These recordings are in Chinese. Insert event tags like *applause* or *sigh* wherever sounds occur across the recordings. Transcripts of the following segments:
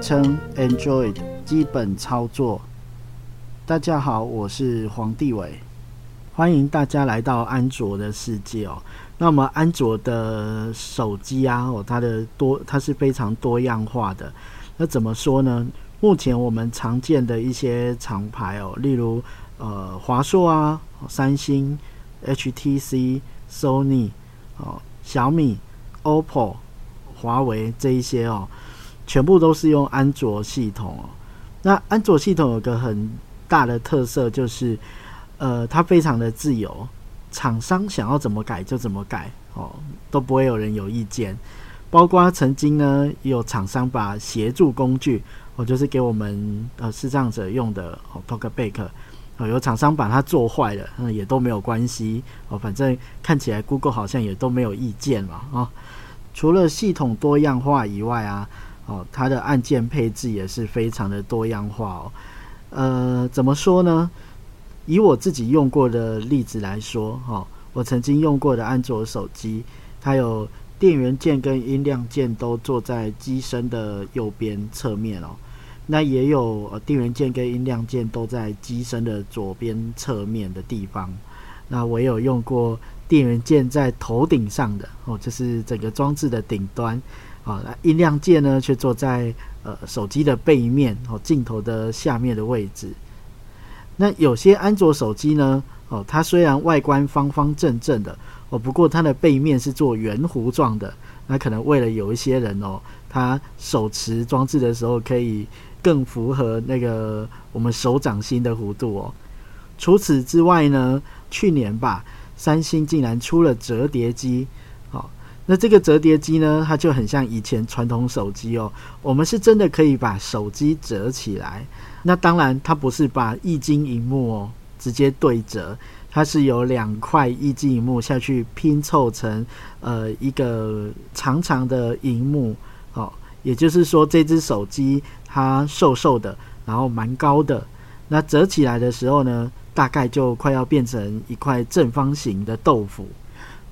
称：Android 基本操作。大家好，我是黄帝伟，欢迎大家来到安卓的世界哦。那么安卓的手机啊，哦，它的多，它是非常多样化的。那怎么说呢？目前我们常见的一些厂牌哦，例如呃华硕啊、三星、HTC、Sony 哦、小米、OPPO、华为这一些哦，全部都是用安卓系统哦。那安卓系统有个很大的特色就是，呃，它非常的自由，厂商想要怎么改就怎么改哦，都不会有人有意见。包括曾经呢，有厂商把协助工具，哦，就是给我们呃视障者用的哦，Talkback，哦，有厂商把它做坏了，嗯，也都没有关系哦，反正看起来 Google 好像也都没有意见嘛，啊，除了系统多样化以外啊，哦，它的按键配置也是非常的多样化哦。呃，怎么说呢？以我自己用过的例子来说，哈，我曾经用过的安卓手机，它有电源键跟音量键都坐在机身的右边侧面哦。那也有呃电源键跟音量键都在机身的左边侧面的地方。那我有用过电源键在头顶上的哦，就是整个装置的顶端。啊，音量键呢却坐在。呃，手机的背面哦，镜头的下面的位置。那有些安卓手机呢，哦，它虽然外观方方正正的哦，不过它的背面是做圆弧状的。那可能为了有一些人哦，他手持装置的时候可以更符合那个我们手掌心的弧度哦。除此之外呢，去年吧，三星竟然出了折叠机。好那这个折叠机呢，它就很像以前传统手机哦。我们是真的可以把手机折起来。那当然，它不是把液晶荧幕哦直接对折，它是有两块液晶荧幕下去拼凑成呃一个长长的荧幕哦。也就是说，这只手机它瘦瘦的，然后蛮高的。那折起来的时候呢，大概就快要变成一块正方形的豆腐。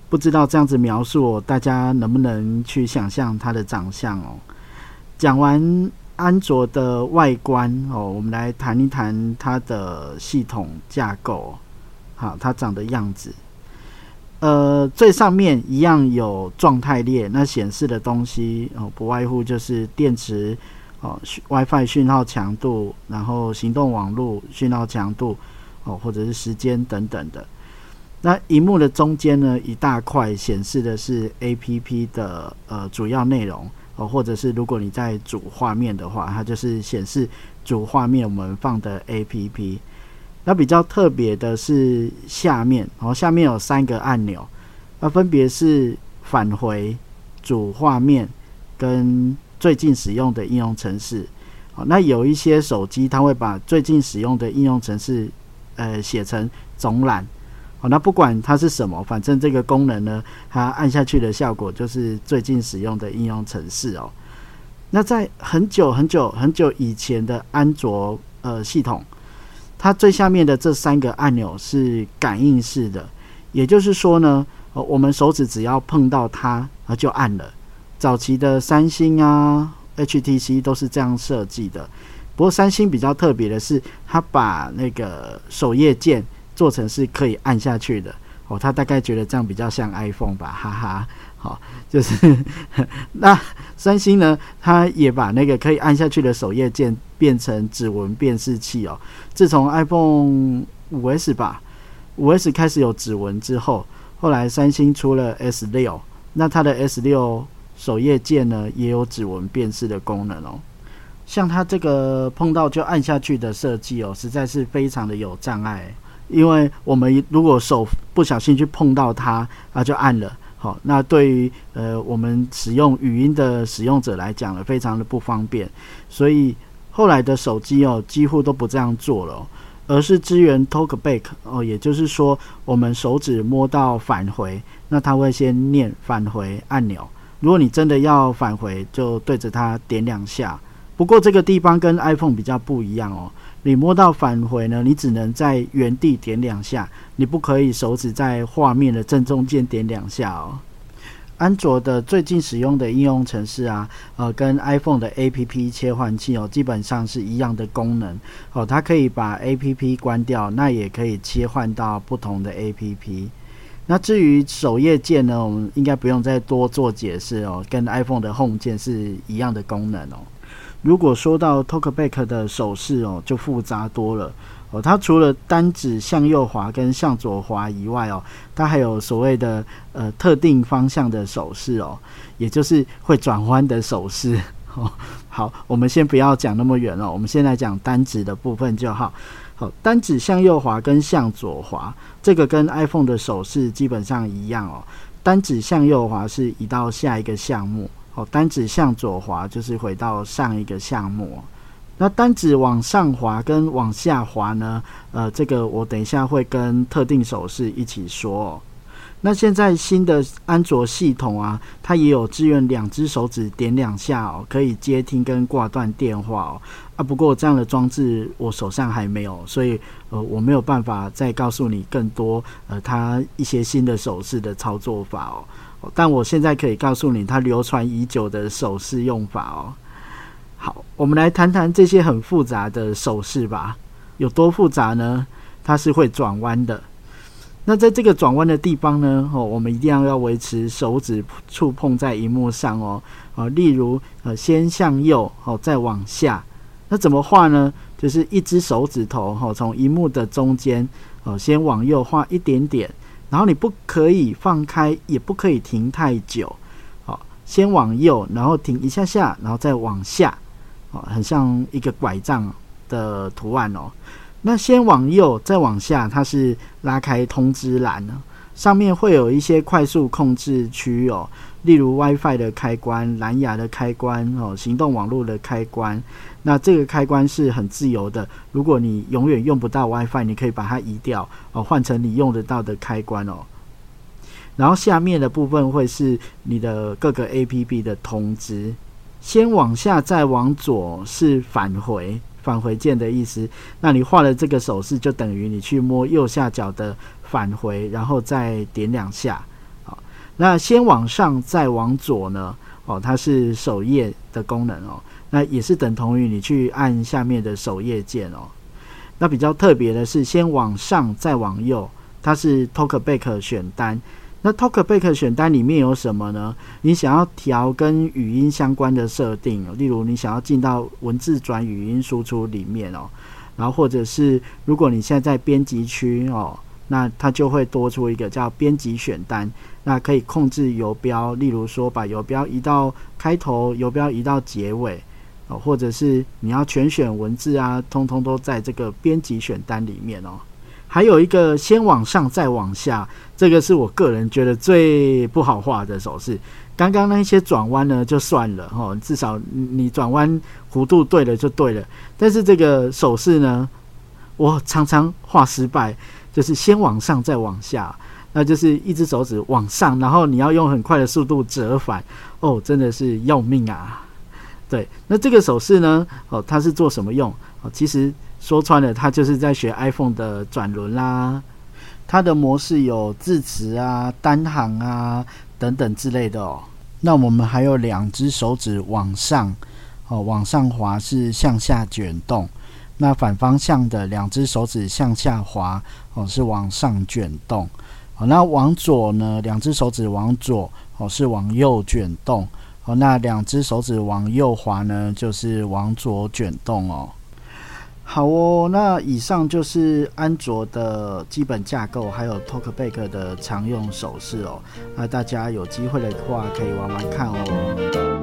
不知道这样子描述，大家能不能去想象它的长相哦？讲完安卓的外观哦，我们来谈一谈它的系统架构。好，它长的样子。呃，最上面一样有状态列，那显示的东西哦，不外乎就是电池哦、WiFi 讯号强度，然后行动网络讯号强度哦，或者是时间等等的。那荧幕的中间呢，一大块显示的是 A P P 的呃主要内容哦，或者是如果你在主画面的话，它就是显示主画面我们放的 A P P。那比较特别的是下面哦，下面有三个按钮，那分别是返回主画面跟最近使用的应用程式。哦，那有一些手机它会把最近使用的应用程式呃写成总览。好，那不管它是什么，反正这个功能呢，它按下去的效果就是最近使用的应用程式哦。那在很久很久很久以前的安卓呃系统，它最下面的这三个按钮是感应式的，也就是说呢，呃，我们手指只要碰到它啊就按了。早期的三星啊、HTC 都是这样设计的，不过三星比较特别的是，它把那个首页键。做成是可以按下去的哦，他大概觉得这样比较像 iPhone 吧，哈哈。好，就是 *laughs* 那三星呢，它也把那个可以按下去的首页键变成指纹辨识器哦。自从 iPhone 五 S 吧，五 S 开始有指纹之后，后来三星出了 S 六，那它的 S 六首页键呢也有指纹辨识的功能哦。像它这个碰到就按下去的设计哦，实在是非常的有障碍。因为我们如果手不小心去碰到它，啊，就按了，好，那对于呃我们使用语音的使用者来讲呢，非常的不方便。所以后来的手机哦，几乎都不这样做了，而是支援 Talkback 哦，也就是说，我们手指摸到返回，那它会先念返回按钮。如果你真的要返回，就对着它点两下。不过这个地方跟 iPhone 比较不一样哦。你摸到返回呢，你只能在原地点两下，你不可以手指在画面的正中间点两下哦。安卓的最近使用的应用程式啊，呃，跟 iPhone 的 APP 切换器哦，基本上是一样的功能哦。它可以把 APP 关掉，那也可以切换到不同的 APP。那至于首页键呢，我们应该不用再多做解释哦，跟 iPhone 的 Home 键是一样的功能哦。如果说到 Talkback 的手势哦，就复杂多了哦。它除了单指向右滑跟向左滑以外哦，它还有所谓的呃特定方向的手势哦，也就是会转弯的手势 *laughs* 哦。好，我们先不要讲那么远了，我们先来讲单指的部分就好。好，单指向右滑跟向左滑，这个跟 iPhone 的手势基本上一样哦。单指向右滑是移到下一个项目。哦，单指向左滑就是回到上一个项目。那单指往上滑跟往下滑呢？呃，这个我等一下会跟特定手势一起说。哦那现在新的安卓系统啊，它也有支援两只手指点两下哦，可以接听跟挂断电话哦。啊，不过这样的装置我手上还没有，所以呃，我没有办法再告诉你更多呃，它一些新的手势的操作法哦。但我现在可以告诉你，它流传已久的手势用法哦。好，我们来谈谈这些很复杂的手势吧。有多复杂呢？它是会转弯的。那在这个转弯的地方呢，哦，我们一定要要维持手指触碰在荧幕上哦。啊，例如呃，先向右，哦，再往下。那怎么画呢？就是一只手指头，哦，从荧幕的中间，哦，先往右画一点点。然后你不可以放开，也不可以停太久，好，先往右，然后停一下下，然后再往下，哦，很像一个拐杖的图案哦。那先往右，再往下，它是拉开通知栏呢，上面会有一些快速控制区哦。例如 WiFi 的开关、蓝牙的开关、哦，行动网络的开关，那这个开关是很自由的。如果你永远用不到 WiFi，你可以把它移掉哦，换成你用得到的开关哦。然后下面的部分会是你的各个 APP 的通知。先往下再往左是返回，返回键的意思。那你画的这个手势就等于你去摸右下角的返回，然后再点两下。好那先往上再往左呢？哦，它是首页的功能哦。那也是等同于你去按下面的首页键哦。那比较特别的是，先往上再往右，它是 Talkback 选单。那 Talkback 选单里面有什么呢？你想要调跟语音相关的设定，例如你想要进到文字转语音输出里面哦。然后或者是如果你现在在编辑区哦。那它就会多出一个叫编辑选单，那可以控制游标，例如说把游标移到开头，游标移到结尾，哦，或者是你要全选文字啊，通通都在这个编辑选单里面哦。还有一个先往上再往下，这个是我个人觉得最不好画的手势。刚刚那些转弯呢就算了哈，至少你转弯弧度对了就对了。但是这个手势呢，我常常画失败。就是先往上再往下，那就是一只手指往上，然后你要用很快的速度折返，哦，真的是要命啊！对，那这个手势呢，哦，它是做什么用？哦，其实说穿了，它就是在学 iPhone 的转轮啦。它的模式有字词啊、单行啊等等之类的哦。那我们还有两只手指往上，哦，往上滑是向下卷动。那反方向的两只手指向下滑哦，是往上卷动。好，那往左呢？两只手指往左哦，是往右卷动。好，那两只手指往右滑呢，就是往左卷动哦。好哦，那以上就是安卓的基本架构，还有 Talkback 的常用手势哦。那大家有机会的话，可以玩玩看哦。